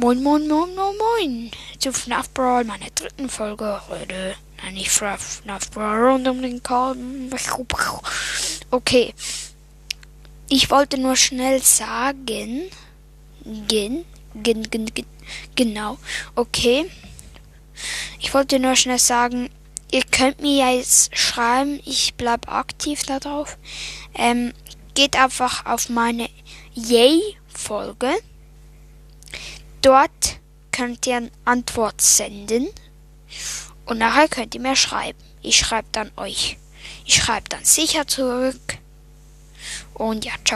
Moin, moin, moin, moin, moin. Zu FNAF Brawl, meiner dritten Folge heute. Nein, nicht FNAF, FNAF Brawl rund um den Kolben. Okay. Ich wollte nur schnell sagen. Gen, gen, gen, gen, genau. Okay. Ich wollte nur schnell sagen, ihr könnt mir jetzt schreiben, ich bleib aktiv darauf. Ähm, geht einfach auf meine Yay-Folge. Dort könnt ihr eine Antwort senden und nachher könnt ihr mir schreiben. Ich schreibe dann euch. Ich schreibe dann sicher zurück. Und ja, ciao.